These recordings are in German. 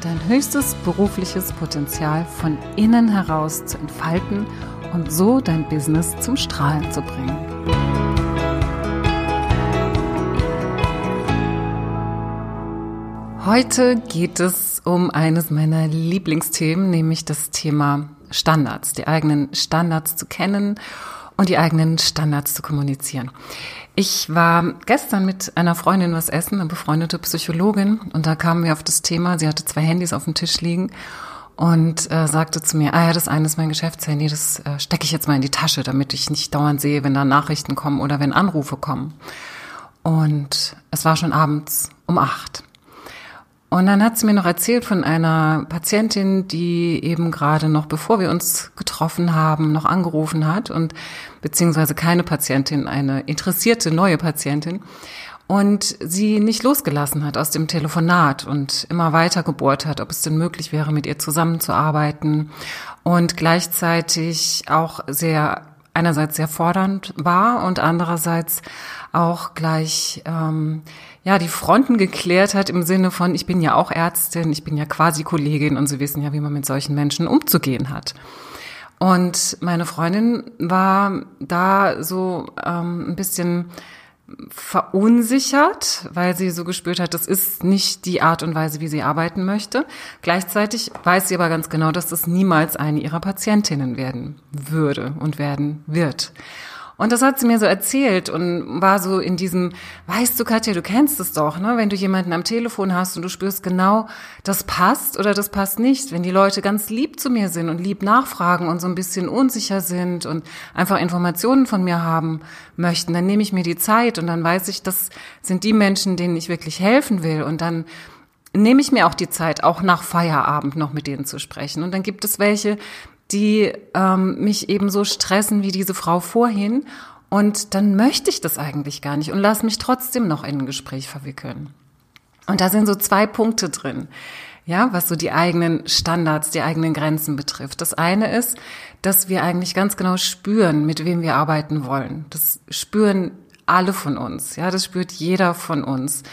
dein höchstes berufliches Potenzial von innen heraus zu entfalten und so dein Business zum Strahlen zu bringen. Heute geht es um eines meiner Lieblingsthemen, nämlich das Thema Standards, die eigenen Standards zu kennen und die eigenen Standards zu kommunizieren. Ich war gestern mit einer Freundin was essen, eine befreundete Psychologin, und da kamen wir auf das Thema, sie hatte zwei Handys auf dem Tisch liegen und äh, sagte zu mir, ah ja, das eine ist mein Geschäftshandy, das äh, stecke ich jetzt mal in die Tasche, damit ich nicht dauernd sehe, wenn da Nachrichten kommen oder wenn Anrufe kommen. Und es war schon abends um acht. Und dann hat sie mir noch erzählt von einer Patientin, die eben gerade noch, bevor wir uns getroffen haben, noch angerufen hat und beziehungsweise keine Patientin, eine interessierte neue Patientin. Und sie nicht losgelassen hat aus dem Telefonat und immer weiter gebohrt hat, ob es denn möglich wäre, mit ihr zusammenzuarbeiten. Und gleichzeitig auch sehr einerseits sehr fordernd war und andererseits auch gleich ähm, ja die Fronten geklärt hat im Sinne von ich bin ja auch Ärztin, ich bin ja quasi Kollegin und Sie wissen ja, wie man mit solchen Menschen umzugehen hat. Und meine Freundin war da so ähm, ein bisschen verunsichert, weil sie so gespürt hat, das ist nicht die Art und Weise, wie sie arbeiten möchte. Gleichzeitig weiß sie aber ganz genau, dass das niemals eine ihrer Patientinnen werden würde und werden wird. Und das hat sie mir so erzählt und war so in diesem, weißt du, Katja, du kennst es doch, ne? Wenn du jemanden am Telefon hast und du spürst genau, das passt oder das passt nicht. Wenn die Leute ganz lieb zu mir sind und lieb nachfragen und so ein bisschen unsicher sind und einfach Informationen von mir haben möchten, dann nehme ich mir die Zeit und dann weiß ich, das sind die Menschen, denen ich wirklich helfen will und dann nehme ich mir auch die Zeit, auch nach Feierabend noch mit denen zu sprechen. Und dann gibt es welche, die ähm, mich eben so stressen wie diese Frau vorhin. Und dann möchte ich das eigentlich gar nicht und lass mich trotzdem noch in ein Gespräch verwickeln. Und da sind so zwei Punkte drin, ja, was so die eigenen Standards, die eigenen Grenzen betrifft. Das eine ist, dass wir eigentlich ganz genau spüren, mit wem wir arbeiten wollen. Das spüren alle von uns, ja, das spürt jeder von uns.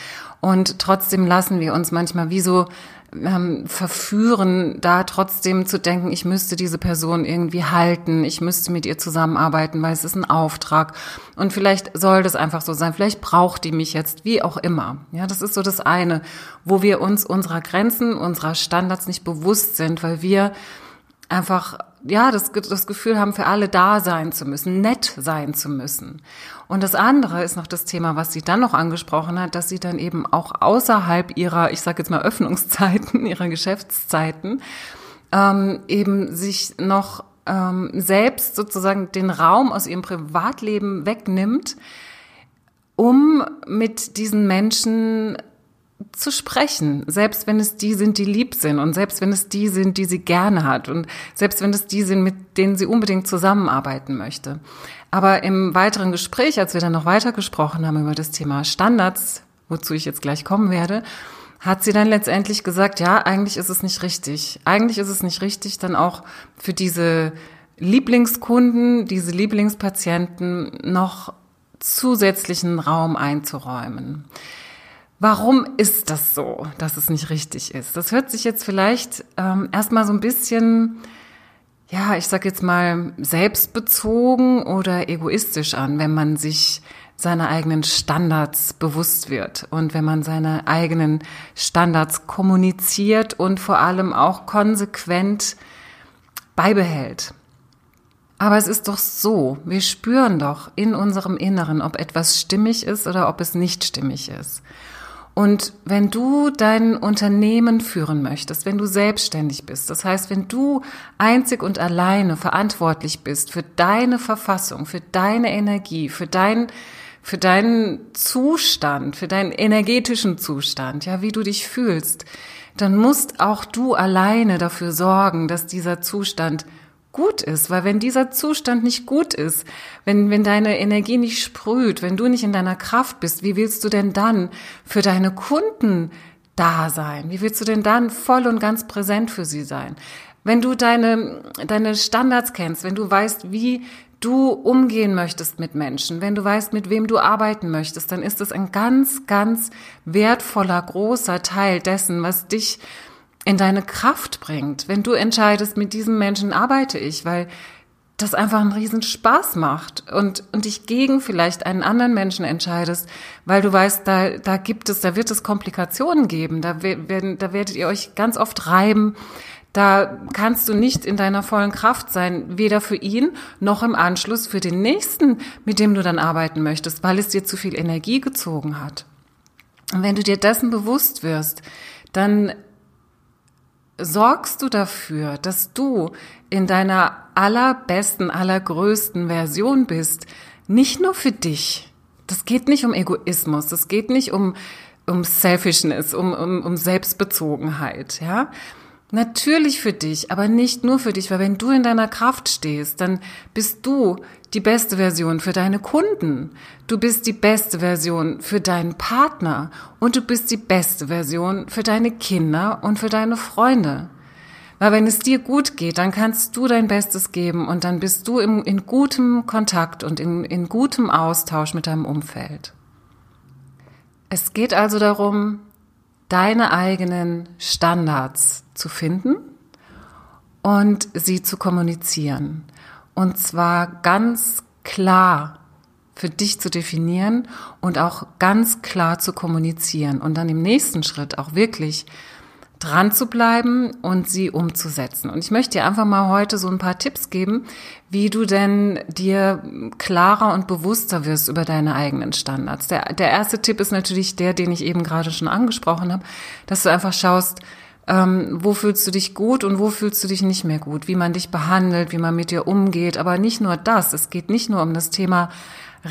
Und trotzdem lassen wir uns manchmal wie so ähm, verführen, da trotzdem zu denken, ich müsste diese Person irgendwie halten, ich müsste mit ihr zusammenarbeiten, weil es ist ein Auftrag. Und vielleicht soll das einfach so sein, vielleicht braucht die mich jetzt, wie auch immer. Ja, das ist so das eine, wo wir uns unserer Grenzen, unserer Standards nicht bewusst sind, weil wir einfach ja, das, das Gefühl haben, für alle da sein zu müssen, nett sein zu müssen. Und das andere ist noch das Thema, was sie dann noch angesprochen hat, dass sie dann eben auch außerhalb ihrer, ich sage jetzt mal Öffnungszeiten, ihrer Geschäftszeiten, ähm, eben sich noch ähm, selbst sozusagen den Raum aus ihrem Privatleben wegnimmt, um mit diesen Menschen zu sprechen, selbst wenn es die sind, die lieb sind und selbst wenn es die sind, die sie gerne hat und selbst wenn es die sind, mit denen sie unbedingt zusammenarbeiten möchte. Aber im weiteren Gespräch, als wir dann noch weiter gesprochen haben über das Thema Standards, wozu ich jetzt gleich kommen werde, hat sie dann letztendlich gesagt, ja, eigentlich ist es nicht richtig. Eigentlich ist es nicht richtig, dann auch für diese Lieblingskunden, diese Lieblingspatienten noch zusätzlichen Raum einzuräumen. Warum ist das so, dass es nicht richtig ist? Das hört sich jetzt vielleicht ähm, erstmal so ein bisschen, ja, ich sag jetzt mal, selbstbezogen oder egoistisch an, wenn man sich seiner eigenen Standards bewusst wird und wenn man seine eigenen Standards kommuniziert und vor allem auch konsequent beibehält. Aber es ist doch so, wir spüren doch in unserem Inneren, ob etwas stimmig ist oder ob es nicht stimmig ist. Und wenn du dein Unternehmen führen möchtest, wenn du selbstständig bist, das heißt, wenn du einzig und alleine verantwortlich bist für deine Verfassung, für deine Energie, für dein für deinen Zustand, für deinen energetischen Zustand, ja, wie du dich fühlst, dann musst auch du alleine dafür sorgen, dass dieser Zustand gut ist. Weil wenn dieser Zustand nicht gut ist, wenn, wenn deine Energie nicht sprüht, wenn du nicht in deiner Kraft bist, wie willst du denn dann für deine Kunden da sein? Wie willst du denn dann voll und ganz präsent für sie sein? Wenn du deine, deine Standards kennst, wenn du weißt, wie du umgehen möchtest mit Menschen, wenn du weißt, mit wem du arbeiten möchtest, dann ist es ein ganz, ganz wertvoller, großer Teil dessen, was dich in deine Kraft bringt. Wenn du entscheidest, mit diesem Menschen arbeite ich, weil das einfach einen riesen Spaß macht und, und dich gegen vielleicht einen anderen Menschen entscheidest, weil du weißt, da, da gibt es, da wird es Komplikationen geben, da, werden, da werdet ihr euch ganz oft reiben, da kannst du nicht in deiner vollen Kraft sein, weder für ihn noch im Anschluss für den nächsten, mit dem du dann arbeiten möchtest, weil es dir zu viel Energie gezogen hat. Und wenn du dir dessen bewusst wirst, dann sorgst du dafür, dass du in deiner allerbesten, allergrößten Version bist, nicht nur für dich. Das geht nicht um Egoismus, das geht nicht um, um Selfishness, um, um, um Selbstbezogenheit, ja. Natürlich für dich, aber nicht nur für dich, weil wenn du in deiner Kraft stehst, dann bist du die beste Version für deine Kunden. Du bist die beste Version für deinen Partner und du bist die beste Version für deine Kinder und für deine Freunde. Weil wenn es dir gut geht, dann kannst du dein Bestes geben und dann bist du in, in gutem Kontakt und in, in gutem Austausch mit deinem Umfeld. Es geht also darum, deine eigenen Standards zu finden und sie zu kommunizieren. Und zwar ganz klar für dich zu definieren und auch ganz klar zu kommunizieren und dann im nächsten Schritt auch wirklich dran zu bleiben und sie umzusetzen. Und ich möchte dir einfach mal heute so ein paar Tipps geben, wie du denn dir klarer und bewusster wirst über deine eigenen Standards. Der, der erste Tipp ist natürlich der, den ich eben gerade schon angesprochen habe, dass du einfach schaust, ähm, wo fühlst du dich gut und wo fühlst du dich nicht mehr gut, wie man dich behandelt, wie man mit dir umgeht. Aber nicht nur das, es geht nicht nur um das Thema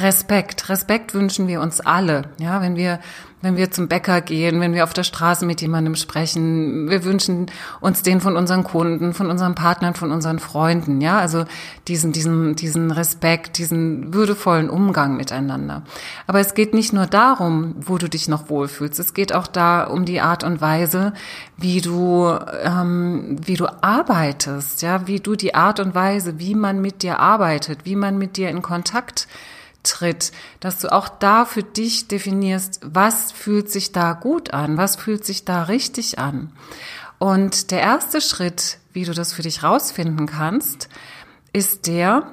Respekt. Respekt wünschen wir uns alle. Ja, wenn wir, wenn wir zum Bäcker gehen, wenn wir auf der Straße mit jemandem sprechen, wir wünschen uns den von unseren Kunden, von unseren Partnern, von unseren Freunden. Ja, also diesen, diesen, diesen Respekt, diesen würdevollen Umgang miteinander. Aber es geht nicht nur darum, wo du dich noch wohlfühlst. Es geht auch da um die Art und Weise, wie du, ähm, wie du arbeitest. Ja, wie du die Art und Weise, wie man mit dir arbeitet, wie man mit dir in Kontakt tritt, dass du auch da für dich definierst, was fühlt sich da gut an, was fühlt sich da richtig an. Und der erste Schritt, wie du das für dich rausfinden kannst, ist der,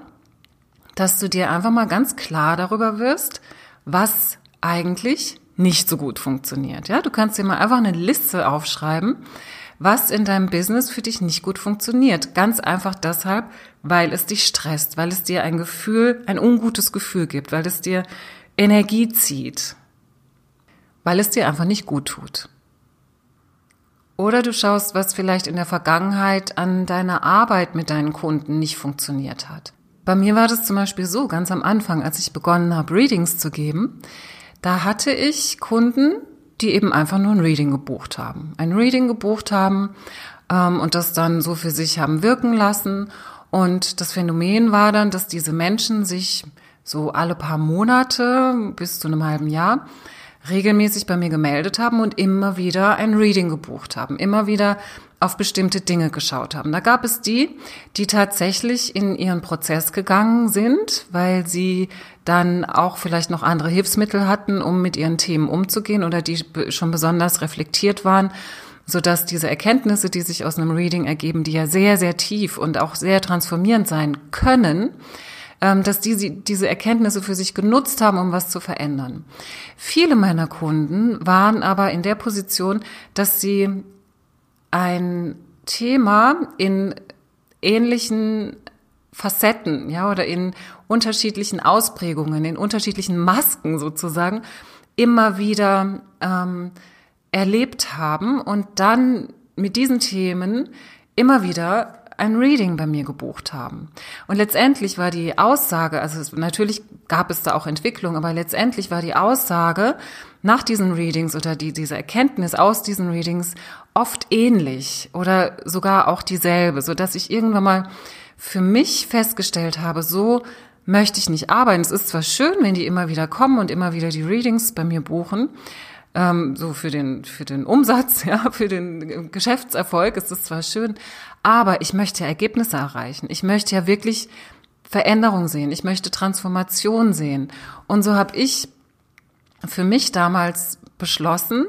dass du dir einfach mal ganz klar darüber wirst, was eigentlich nicht so gut funktioniert. Ja, du kannst dir mal einfach eine Liste aufschreiben, was in deinem Business für dich nicht gut funktioniert. Ganz einfach deshalb, weil es dich stresst, weil es dir ein Gefühl, ein ungutes Gefühl gibt, weil es dir Energie zieht, weil es dir einfach nicht gut tut. Oder du schaust, was vielleicht in der Vergangenheit an deiner Arbeit mit deinen Kunden nicht funktioniert hat. Bei mir war das zum Beispiel so, ganz am Anfang, als ich begonnen habe, Readings zu geben, da hatte ich Kunden, die eben einfach nur ein Reading gebucht haben. Ein Reading gebucht haben ähm, und das dann so für sich haben wirken lassen. Und das Phänomen war dann, dass diese Menschen sich so alle paar Monate bis zu einem halben Jahr regelmäßig bei mir gemeldet haben und immer wieder ein Reading gebucht haben, immer wieder auf bestimmte Dinge geschaut haben. Da gab es die, die tatsächlich in ihren Prozess gegangen sind, weil sie dann auch vielleicht noch andere Hilfsmittel hatten, um mit ihren Themen umzugehen oder die schon besonders reflektiert waren, so dass diese Erkenntnisse, die sich aus einem Reading ergeben, die ja sehr, sehr tief und auch sehr transformierend sein können, dass die diese Erkenntnisse für sich genutzt haben, um was zu verändern. Viele meiner Kunden waren aber in der Position, dass sie ein Thema in ähnlichen Facetten, ja, oder in unterschiedlichen Ausprägungen, in unterschiedlichen Masken sozusagen immer wieder ähm, erlebt haben und dann mit diesen Themen immer wieder ein Reading bei mir gebucht haben. Und letztendlich war die Aussage, also es, natürlich gab es da auch Entwicklung, aber letztendlich war die Aussage nach diesen Readings oder die, diese Erkenntnis aus diesen Readings oft ähnlich oder sogar auch dieselbe, so dass ich irgendwann mal für mich festgestellt habe, so möchte ich nicht arbeiten. Es ist zwar schön, wenn die immer wieder kommen und immer wieder die Readings bei mir buchen, ähm, so für den für den Umsatz, ja, für den Geschäftserfolg ist es zwar schön, aber ich möchte Ergebnisse erreichen. Ich möchte ja wirklich Veränderung sehen. Ich möchte Transformation sehen. Und so habe ich für mich damals beschlossen,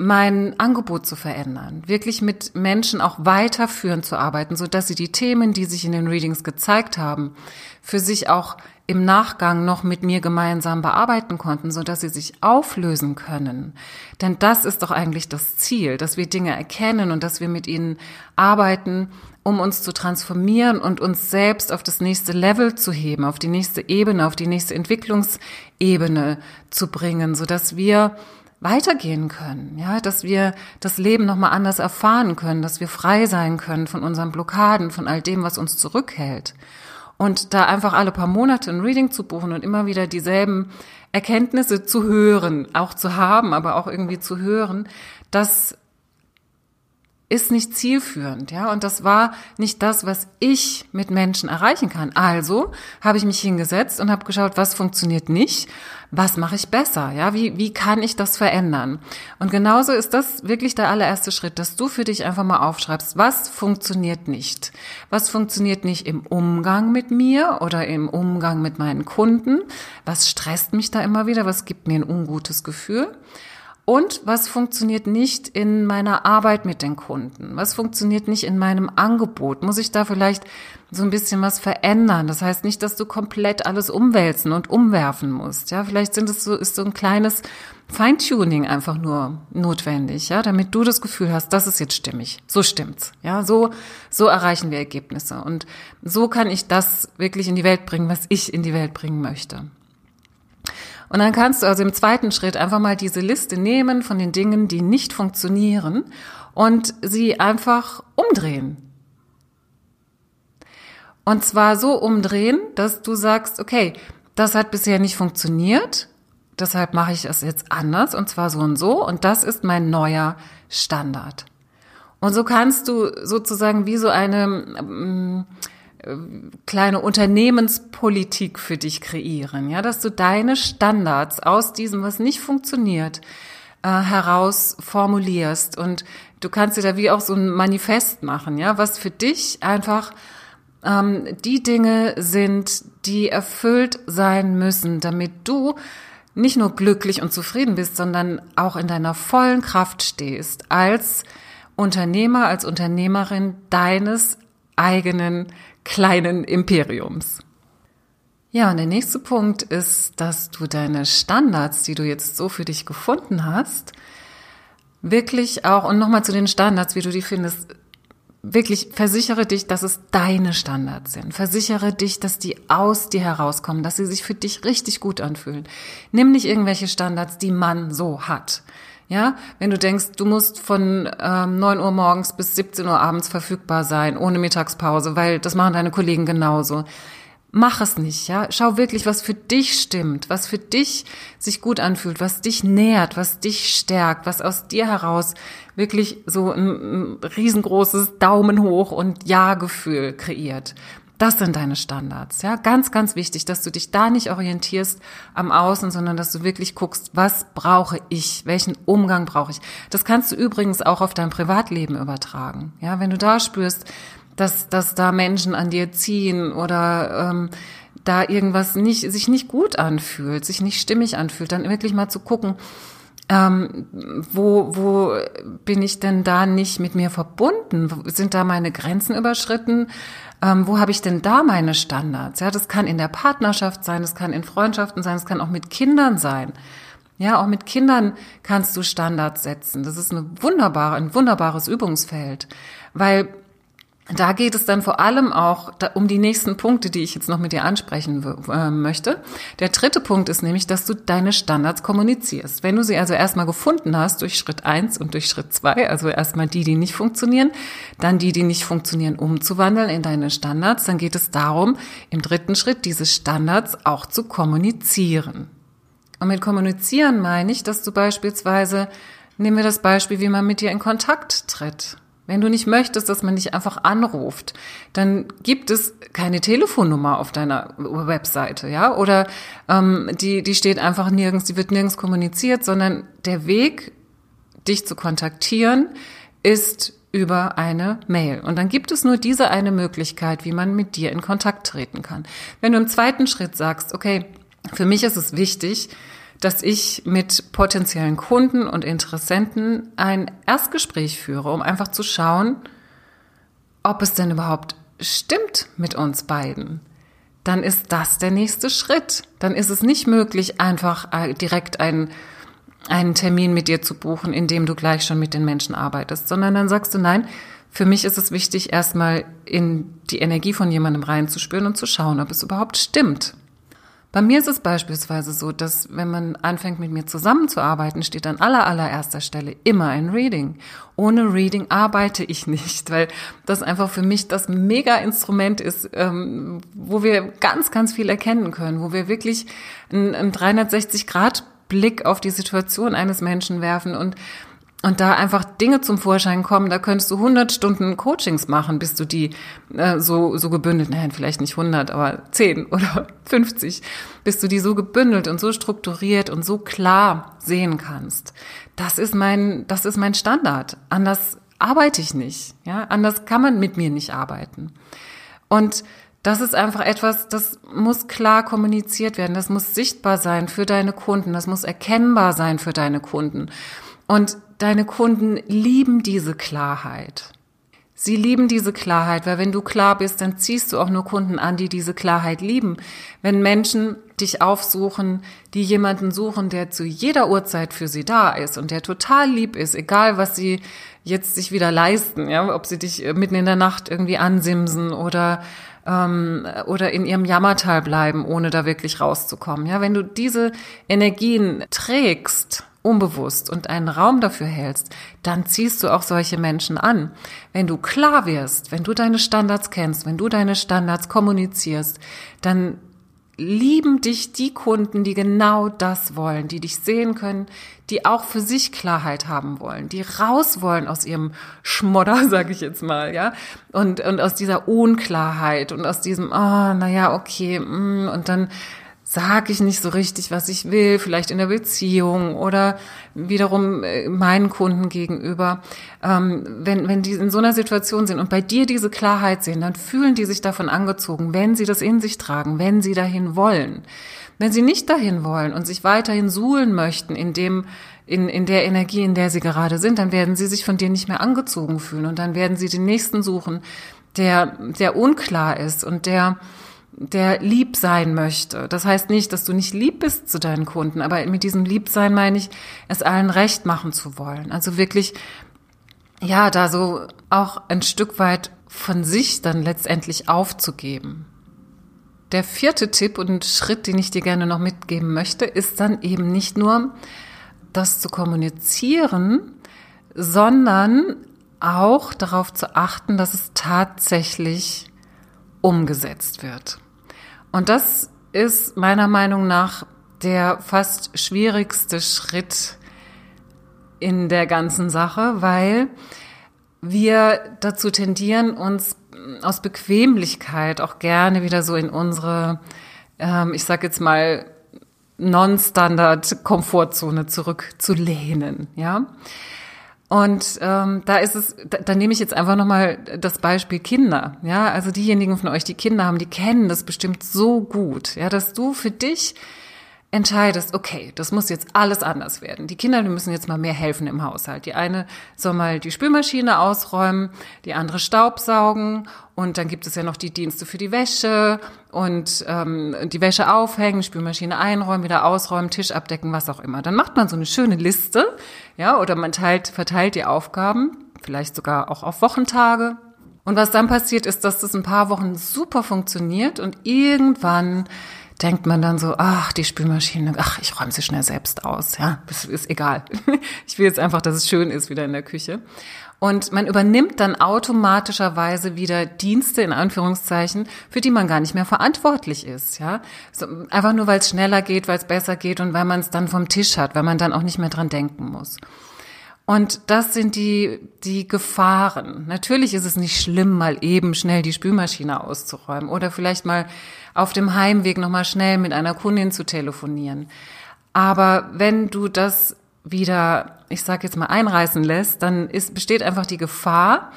mein Angebot zu verändern, wirklich mit Menschen auch weiterführend zu arbeiten, so dass sie die Themen, die sich in den Readings gezeigt haben, für sich auch im Nachgang noch mit mir gemeinsam bearbeiten konnten, so dass sie sich auflösen können. Denn das ist doch eigentlich das Ziel, dass wir Dinge erkennen und dass wir mit ihnen arbeiten, um uns zu transformieren und uns selbst auf das nächste Level zu heben, auf die nächste Ebene, auf die nächste Entwicklungsebene zu bringen, so dass wir weitergehen können, ja, dass wir das Leben nochmal anders erfahren können, dass wir frei sein können von unseren Blockaden, von all dem, was uns zurückhält. Und da einfach alle paar Monate ein Reading zu buchen und immer wieder dieselben Erkenntnisse zu hören, auch zu haben, aber auch irgendwie zu hören, das ist nicht zielführend, ja, und das war nicht das, was ich mit Menschen erreichen kann. Also habe ich mich hingesetzt und habe geschaut, was funktioniert nicht, was mache ich besser, ja, wie wie kann ich das verändern? Und genauso ist das wirklich der allererste Schritt, dass du für dich einfach mal aufschreibst, was funktioniert nicht, was funktioniert nicht im Umgang mit mir oder im Umgang mit meinen Kunden, was stresst mich da immer wieder, was gibt mir ein ungutes Gefühl? Und was funktioniert nicht in meiner Arbeit mit den Kunden? Was funktioniert nicht in meinem Angebot? Muss ich da vielleicht so ein bisschen was verändern? Das heißt nicht, dass du komplett alles umwälzen und umwerfen musst. Ja, vielleicht sind es so, ist so ein kleines Feintuning einfach nur notwendig, ja, damit du das Gefühl hast, das ist jetzt stimmig. So stimmt's. Ja, so, so erreichen wir Ergebnisse. Und so kann ich das wirklich in die Welt bringen, was ich in die Welt bringen möchte. Und dann kannst du also im zweiten Schritt einfach mal diese Liste nehmen von den Dingen, die nicht funktionieren und sie einfach umdrehen. Und zwar so umdrehen, dass du sagst, okay, das hat bisher nicht funktioniert, deshalb mache ich es jetzt anders und zwar so und so und das ist mein neuer Standard. Und so kannst du sozusagen wie so eine ähm, kleine Unternehmenspolitik für dich kreieren, ja, dass du deine Standards aus diesem, was nicht funktioniert, äh, heraus formulierst. Und du kannst dir da wie auch so ein Manifest machen, ja, was für dich einfach ähm, die Dinge sind, die erfüllt sein müssen, damit du nicht nur glücklich und zufrieden bist, sondern auch in deiner vollen Kraft stehst als Unternehmer, als Unternehmerin deines eigenen kleinen Imperiums. Ja, und der nächste Punkt ist, dass du deine Standards, die du jetzt so für dich gefunden hast, wirklich auch, und nochmal zu den Standards, wie du die findest, wirklich versichere dich, dass es deine Standards sind. Versichere dich, dass die aus dir herauskommen, dass sie sich für dich richtig gut anfühlen. Nimm nicht irgendwelche Standards, die man so hat. Ja, wenn du denkst, du musst von ähm, 9 Uhr morgens bis 17 Uhr abends verfügbar sein, ohne Mittagspause, weil das machen deine Kollegen genauso. Mach es nicht, ja. Schau wirklich, was für dich stimmt, was für dich sich gut anfühlt, was dich nährt, was dich stärkt, was aus dir heraus wirklich so ein, ein riesengroßes Daumen hoch und Ja-Gefühl kreiert. Das sind deine Standards, ja. Ganz, ganz wichtig, dass du dich da nicht orientierst am Außen, sondern dass du wirklich guckst, was brauche ich? Welchen Umgang brauche ich? Das kannst du übrigens auch auf dein Privatleben übertragen, ja. Wenn du da spürst, dass, dass da Menschen an dir ziehen oder, ähm, da irgendwas nicht, sich nicht gut anfühlt, sich nicht stimmig anfühlt, dann wirklich mal zu gucken, ähm, wo, wo bin ich denn da nicht mit mir verbunden? Sind da meine Grenzen überschritten? Ähm, wo habe ich denn da meine Standards? Ja, das kann in der Partnerschaft sein, das kann in Freundschaften sein, das kann auch mit Kindern sein. Ja, auch mit Kindern kannst du Standards setzen. Das ist eine wunderbare, ein wunderbares Übungsfeld, weil da geht es dann vor allem auch um die nächsten Punkte, die ich jetzt noch mit dir ansprechen äh, möchte. Der dritte Punkt ist nämlich, dass du deine Standards kommunizierst. Wenn du sie also erstmal gefunden hast durch Schritt eins und durch Schritt zwei, also erstmal die, die nicht funktionieren, dann die, die nicht funktionieren, umzuwandeln in deine Standards, dann geht es darum, im dritten Schritt diese Standards auch zu kommunizieren. Und mit kommunizieren meine ich, dass du beispielsweise, nehmen wir das Beispiel, wie man mit dir in Kontakt tritt. Wenn du nicht möchtest, dass man dich einfach anruft, dann gibt es keine Telefonnummer auf deiner Webseite, ja? Oder ähm, die, die steht einfach nirgends, die wird nirgends kommuniziert, sondern der Weg, dich zu kontaktieren, ist über eine Mail. Und dann gibt es nur diese eine Möglichkeit, wie man mit dir in Kontakt treten kann. Wenn du im zweiten Schritt sagst, okay, für mich ist es wichtig, dass ich mit potenziellen Kunden und Interessenten ein Erstgespräch führe, um einfach zu schauen, ob es denn überhaupt stimmt mit uns beiden. Dann ist das der nächste Schritt. Dann ist es nicht möglich, einfach äh, direkt einen, einen Termin mit dir zu buchen, in dem du gleich schon mit den Menschen arbeitest, sondern dann sagst du, nein, für mich ist es wichtig, erstmal in die Energie von jemandem reinzuspüren und zu schauen, ob es überhaupt stimmt. Bei mir ist es beispielsweise so, dass wenn man anfängt mit mir zusammenzuarbeiten, steht an aller allererster Stelle immer ein Reading. Ohne Reading arbeite ich nicht, weil das einfach für mich das Mega-Instrument ist, ähm, wo wir ganz, ganz viel erkennen können, wo wir wirklich einen 360-Grad-Blick auf die Situation eines Menschen werfen und und da einfach Dinge zum Vorschein kommen, da könntest du 100 Stunden Coachings machen, bis du die äh, so, so gebündelt, nein, vielleicht nicht 100, aber 10 oder 50, bis du die so gebündelt und so strukturiert und so klar sehen kannst. Das ist mein, das ist mein Standard. Anders arbeite ich nicht, ja, anders kann man mit mir nicht arbeiten. Und das ist einfach etwas, das muss klar kommuniziert werden, das muss sichtbar sein für deine Kunden, das muss erkennbar sein für deine Kunden. Und deine Kunden lieben diese Klarheit. Sie lieben diese Klarheit, weil wenn du klar bist, dann ziehst du auch nur Kunden an, die diese Klarheit lieben. Wenn Menschen dich aufsuchen, die jemanden suchen, der zu jeder Uhrzeit für sie da ist und der total lieb ist, egal was sie jetzt sich wieder leisten, ja, ob sie dich mitten in der Nacht irgendwie ansimsen oder ähm, oder in ihrem Jammertal bleiben, ohne da wirklich rauszukommen. Ja, wenn du diese Energien trägst, unbewusst und einen Raum dafür hältst, dann ziehst du auch solche Menschen an. Wenn du klar wirst, wenn du deine Standards kennst, wenn du deine Standards kommunizierst, dann lieben dich die Kunden, die genau das wollen, die dich sehen können, die auch für sich Klarheit haben wollen, die raus wollen aus ihrem Schmodder, sage ich jetzt mal, ja, und und aus dieser Unklarheit und aus diesem, ah, oh, naja, okay, mm, und dann sage ich nicht so richtig, was ich will, vielleicht in der Beziehung oder wiederum äh, meinen Kunden gegenüber. Ähm, wenn, wenn die in so einer Situation sind und bei dir diese Klarheit sehen, dann fühlen die sich davon angezogen, wenn sie das in sich tragen, wenn sie dahin wollen. Wenn sie nicht dahin wollen und sich weiterhin suhlen möchten in dem, in, in der Energie, in der sie gerade sind, dann werden sie sich von dir nicht mehr angezogen fühlen und dann werden sie den nächsten suchen, der, der unklar ist und der, der lieb sein möchte. Das heißt nicht, dass du nicht lieb bist zu deinen Kunden, aber mit diesem Liebsein meine ich, es allen recht machen zu wollen. Also wirklich, ja, da so auch ein Stück weit von sich dann letztendlich aufzugeben. Der vierte Tipp und Schritt, den ich dir gerne noch mitgeben möchte, ist dann eben nicht nur das zu kommunizieren, sondern auch darauf zu achten, dass es tatsächlich umgesetzt wird. Und das ist meiner Meinung nach der fast schwierigste Schritt in der ganzen Sache, weil wir dazu tendieren, uns aus Bequemlichkeit auch gerne wieder so in unsere, ähm, ich sag jetzt mal, Non-Standard-Komfortzone zurückzulehnen, ja. Und ähm, da ist es, da, da nehme ich jetzt einfach nochmal das Beispiel Kinder. Ja, also diejenigen von euch, die Kinder haben, die kennen das bestimmt so gut, ja, dass du für dich entscheidest, okay, das muss jetzt alles anders werden. Die Kinder, die müssen jetzt mal mehr helfen im Haushalt. Die eine soll mal die Spülmaschine ausräumen, die andere Staubsaugen und dann gibt es ja noch die Dienste für die Wäsche und ähm, die Wäsche aufhängen, Spülmaschine einräumen, wieder ausräumen, Tisch abdecken, was auch immer. Dann macht man so eine schöne Liste, ja, oder man teilt, verteilt die Aufgaben, vielleicht sogar auch auf Wochentage. Und was dann passiert, ist, dass das ein paar Wochen super funktioniert und irgendwann denkt man dann so, ach, die Spülmaschine, ach, ich räume sie schnell selbst aus. Ja, das ist egal. Ich will jetzt einfach, dass es schön ist wieder in der Küche. Und man übernimmt dann automatischerweise wieder Dienste in Anführungszeichen, für die man gar nicht mehr verantwortlich ist, ja. So, einfach nur, weil es schneller geht, weil es besser geht und weil man es dann vom Tisch hat, weil man dann auch nicht mehr dran denken muss. Und das sind die, die Gefahren. Natürlich ist es nicht schlimm, mal eben schnell die Spülmaschine auszuräumen oder vielleicht mal auf dem Heimweg nochmal schnell mit einer Kundin zu telefonieren. Aber wenn du das wieder, ich sage jetzt mal, einreißen lässt, dann ist, besteht einfach die Gefahr,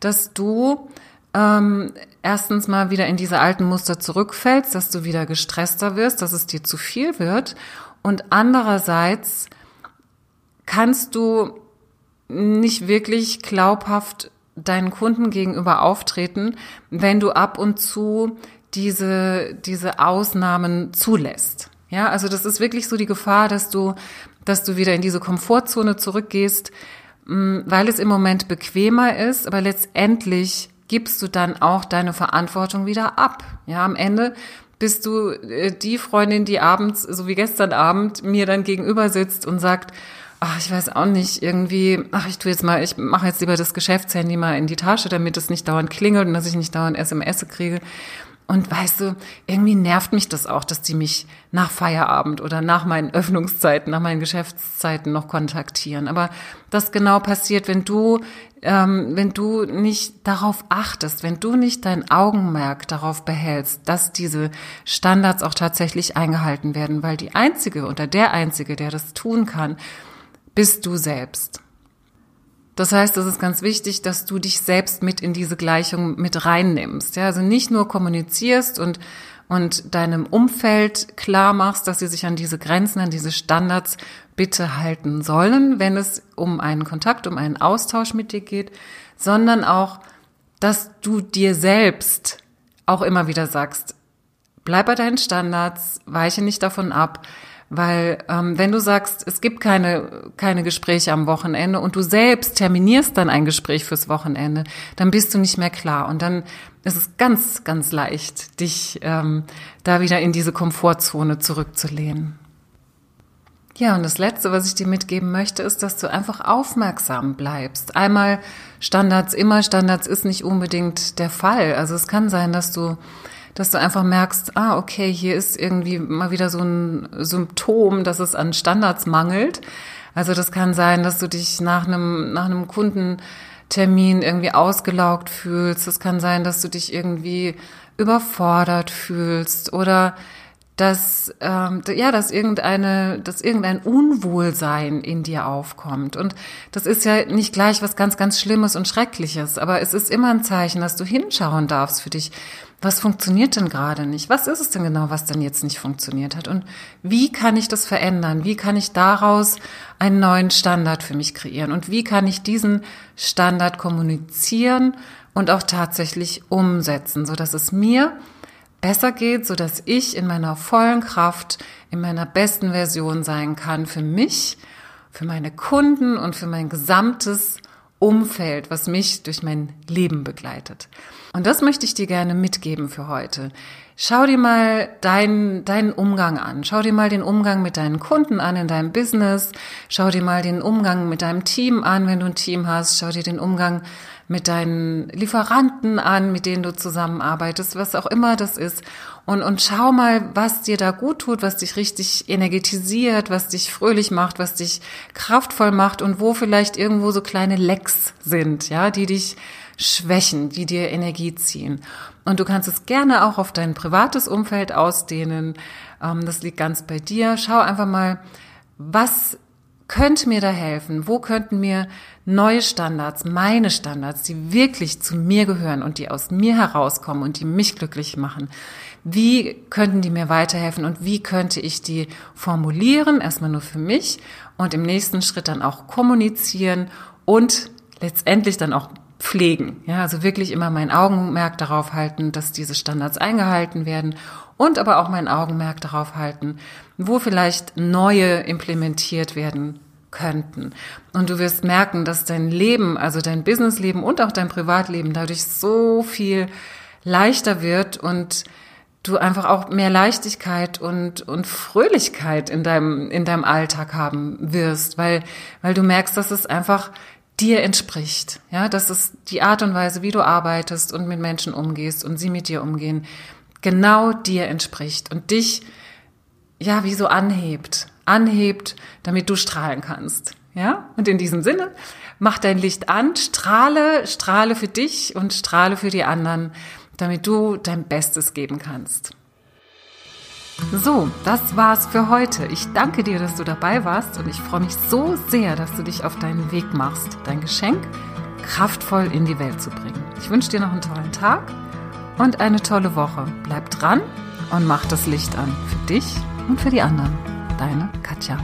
dass du ähm, erstens mal wieder in diese alten Muster zurückfällst, dass du wieder gestresster wirst, dass es dir zu viel wird. Und andererseits kannst du nicht wirklich glaubhaft deinen Kunden gegenüber auftreten, wenn du ab und zu diese, diese Ausnahmen zulässt. Ja, also das ist wirklich so die Gefahr, dass du, dass du wieder in diese Komfortzone zurückgehst, mm, weil es im Moment bequemer ist, aber letztendlich gibst du dann auch deine Verantwortung wieder ab. Ja, am Ende bist du äh, die Freundin, die abends, so wie gestern Abend, mir dann gegenüber sitzt und sagt, ach, ich weiß auch nicht, irgendwie, ach, ich tue jetzt mal, ich mache jetzt lieber das Geschäftshandy mal in die Tasche, damit es nicht dauernd klingelt und dass ich nicht dauernd SMS kriege. Und weißt du, irgendwie nervt mich das auch, dass die mich nach Feierabend oder nach meinen Öffnungszeiten, nach meinen Geschäftszeiten noch kontaktieren. Aber das genau passiert, wenn du, ähm, wenn du nicht darauf achtest, wenn du nicht dein Augenmerk darauf behältst, dass diese Standards auch tatsächlich eingehalten werden, weil die einzige oder der einzige, der das tun kann, bist du selbst. Das heißt, es ist ganz wichtig, dass du dich selbst mit in diese Gleichung mit reinnimmst. Ja, also nicht nur kommunizierst und, und deinem Umfeld klar machst, dass sie sich an diese Grenzen, an diese Standards bitte halten sollen, wenn es um einen Kontakt, um einen Austausch mit dir geht, sondern auch, dass du dir selbst auch immer wieder sagst, bleib bei deinen Standards, weiche nicht davon ab, weil ähm, wenn du sagst, es gibt keine, keine Gespräche am Wochenende und du selbst terminierst dann ein Gespräch fürs Wochenende, dann bist du nicht mehr klar. Und dann ist es ganz, ganz leicht, dich ähm, da wieder in diese Komfortzone zurückzulehnen. Ja, und das Letzte, was ich dir mitgeben möchte, ist, dass du einfach aufmerksam bleibst. Einmal Standards, immer Standards ist nicht unbedingt der Fall. Also es kann sein, dass du dass du einfach merkst, ah, okay, hier ist irgendwie mal wieder so ein Symptom, dass es an Standards mangelt. Also das kann sein, dass du dich nach einem, nach einem Kundentermin irgendwie ausgelaugt fühlst. Es kann sein, dass du dich irgendwie überfordert fühlst oder dass ähm, ja, dass irgendeine, dass irgendein Unwohlsein in dir aufkommt. Und das ist ja nicht gleich was ganz, ganz Schlimmes und Schreckliches, aber es ist immer ein Zeichen, dass du hinschauen darfst für dich. Was funktioniert denn gerade nicht? Was ist es denn genau, was denn jetzt nicht funktioniert hat? Und wie kann ich das verändern? Wie kann ich daraus einen neuen Standard für mich kreieren? Und wie kann ich diesen Standard kommunizieren und auch tatsächlich umsetzen, so dass es mir besser geht, so dass ich in meiner vollen Kraft, in meiner besten Version sein kann für mich, für meine Kunden und für mein gesamtes Umfeld, was mich durch mein Leben begleitet. Und das möchte ich dir gerne mitgeben für heute. Schau dir mal deinen, deinen Umgang an. Schau dir mal den Umgang mit deinen Kunden an in deinem Business. Schau dir mal den Umgang mit deinem Team an, wenn du ein Team hast. Schau dir den Umgang mit deinen Lieferanten an, mit denen du zusammenarbeitest, was auch immer das ist. Und, und schau mal, was dir da gut tut, was dich richtig energetisiert, was dich fröhlich macht, was dich kraftvoll macht und wo vielleicht irgendwo so kleine Lecks sind, ja, die dich schwächen, die dir Energie ziehen. Und du kannst es gerne auch auf dein privates Umfeld ausdehnen. Ähm, das liegt ganz bei dir. Schau einfach mal, was könnte mir da helfen? Wo könnten mir neue Standards, meine Standards, die wirklich zu mir gehören und die aus mir herauskommen und die mich glücklich machen, wie könnten die mir weiterhelfen und wie könnte ich die formulieren, erstmal nur für mich und im nächsten Schritt dann auch kommunizieren und letztendlich dann auch pflegen. Ja, also wirklich immer mein Augenmerk darauf halten, dass diese Standards eingehalten werden und aber auch mein Augenmerk darauf halten, wo vielleicht neue implementiert werden könnten. Und du wirst merken, dass dein Leben, also dein Businessleben und auch dein Privatleben dadurch so viel leichter wird und du einfach auch mehr Leichtigkeit und, und Fröhlichkeit in deinem, in deinem Alltag haben wirst, weil, weil du merkst, dass es einfach dir entspricht. Ja, dass es die Art und Weise, wie du arbeitest und mit Menschen umgehst und sie mit dir umgehen, genau dir entspricht und dich, ja, wie so anhebt, anhebt, damit du strahlen kannst. Ja, und in diesem Sinne, mach dein Licht an, strahle, strahle für dich und strahle für die anderen damit du dein Bestes geben kannst. So, das war's für heute. Ich danke dir, dass du dabei warst und ich freue mich so sehr, dass du dich auf deinen Weg machst, dein Geschenk kraftvoll in die Welt zu bringen. Ich wünsche dir noch einen tollen Tag und eine tolle Woche. Bleib dran und mach das Licht an für dich und für die anderen. Deine Katja.